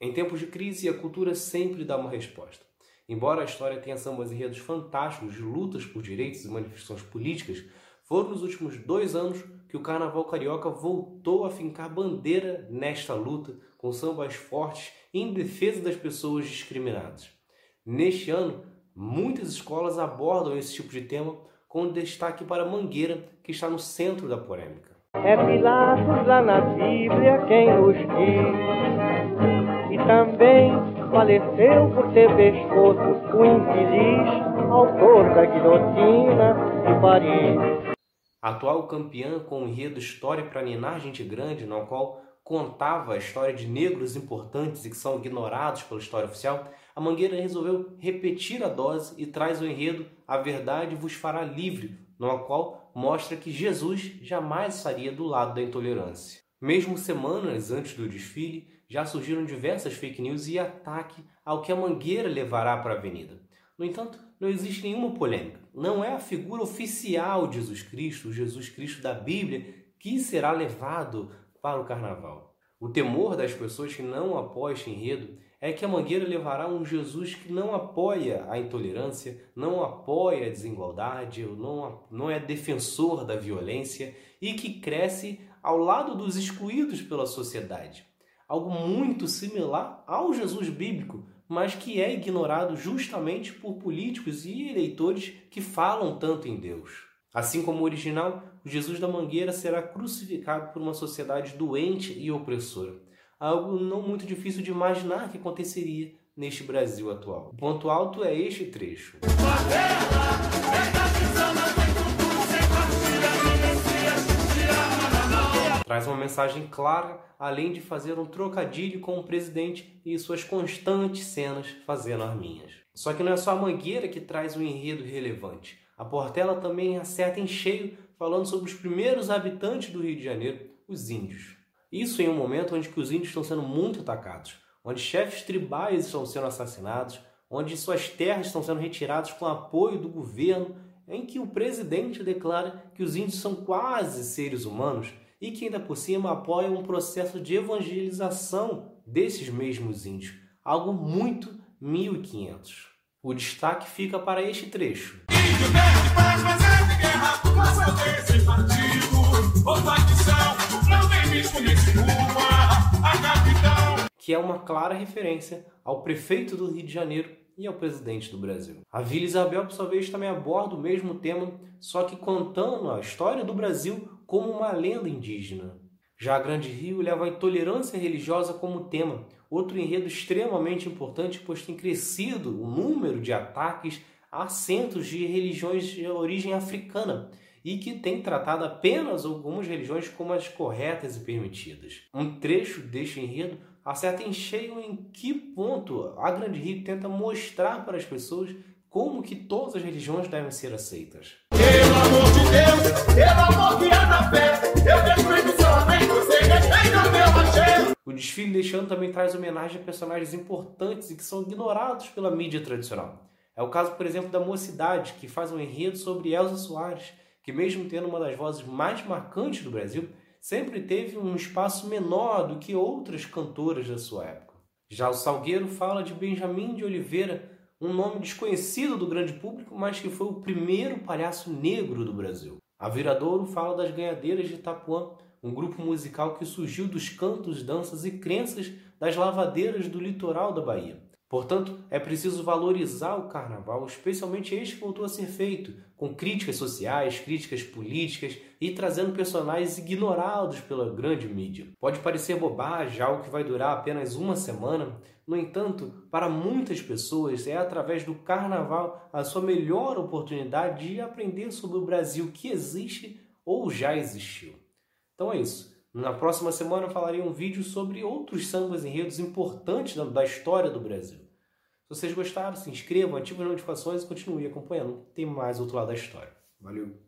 Em tempos de crise, a cultura sempre dá uma resposta. Embora a história tenha sambas enredos fantásticos de lutas por direitos e manifestações políticas, foram nos últimos dois anos que o carnaval carioca voltou a fincar bandeira nesta luta, com sambas fortes em defesa das pessoas discriminadas. Neste ano, muitas escolas abordam esse tipo de tema, com destaque para Mangueira, que está no centro da polêmica. É Pilatos lá na Bíblia quem diz, também faleceu por ter pescoço o infeliz autor da guilhotina de Paris. Atual campeã com o enredo História para Ninar Gente Grande, no qual contava a história de negros importantes e que são ignorados pela história oficial, a Mangueira resolveu repetir a dose e traz o enredo A Verdade vos fará livre, no qual mostra que Jesus jamais estaria do lado da intolerância. Mesmo semanas antes do desfile, já surgiram diversas fake news e ataque ao que a Mangueira levará para a avenida. No entanto, não existe nenhuma polêmica. Não é a figura oficial de Jesus Cristo, o Jesus Cristo da Bíblia, que será levado para o carnaval. O temor das pessoas que não apoiam este enredo é que a Mangueira levará um Jesus que não apoia a intolerância, não apoia a desigualdade, não, não é defensor da violência e que cresce ao lado dos excluídos pela sociedade. Algo muito similar ao Jesus bíblico, mas que é ignorado justamente por políticos e eleitores que falam tanto em Deus. Assim como o original, o Jesus da Mangueira será crucificado por uma sociedade doente e opressora. Algo não muito difícil de imaginar que aconteceria neste Brasil atual. O ponto alto é este trecho. Mensagem clara, além de fazer um trocadilho com o presidente e suas constantes cenas fazendo arminhas. Só que não é só a Mangueira que traz um enredo relevante. A Portela também acerta em cheio falando sobre os primeiros habitantes do Rio de Janeiro, os índios. Isso em um momento onde os índios estão sendo muito atacados, onde chefes tribais estão sendo assassinados, onde suas terras estão sendo retiradas com apoio do governo, em que o presidente declara que os índios são quase seres humanos e que ainda por cima apoia um processo de evangelização desses mesmos índios, algo muito 1500. O destaque fica para este trecho. Que é uma clara referência ao prefeito do Rio de Janeiro e ao presidente do Brasil. A Vila Isabel, por sua vez, também aborda o mesmo tema, só que contando a história do Brasil como uma lenda indígena. Já a Grande Rio leva a intolerância religiosa como tema, outro enredo extremamente importante, pois tem crescido o número de ataques a centros de religiões de origem africana e que tem tratado apenas algumas religiões como as corretas e permitidas. Um trecho deste enredo acerta em cheio em que ponto a Grande Rio tenta mostrar para as pessoas como que todas as religiões devem ser aceitas. Pelo amor de Deus, pelo amor que é da fé, eu você meu O desfile deste ano também traz homenagem a personagens importantes e que são ignorados pela mídia tradicional. É o caso, por exemplo, da Mocidade, que faz um enredo sobre Elza Soares, que mesmo tendo uma das vozes mais marcantes do Brasil, sempre teve um espaço menor do que outras cantoras da sua época. Já o Salgueiro fala de Benjamin de Oliveira, um nome desconhecido do grande público, mas que foi o primeiro palhaço negro do Brasil. A Viradouro fala das Ganhadeiras de Itapuã, um grupo musical que surgiu dos cantos, danças e crenças das lavadeiras do litoral da Bahia. Portanto, é preciso valorizar o carnaval, especialmente este que voltou a ser feito, com críticas sociais, críticas políticas e trazendo personagens ignorados pela grande mídia. Pode parecer bobagem, algo que vai durar apenas uma semana, no entanto, para muitas pessoas é através do carnaval a sua melhor oportunidade de aprender sobre o Brasil que existe ou já existiu. Então é isso. Na próxima semana eu falarei um vídeo sobre outros sambas enredos importantes da história do Brasil. Se vocês gostaram, se inscrevam, ativem as notificações e continuem acompanhando. Tem mais outro lado da história. Valeu!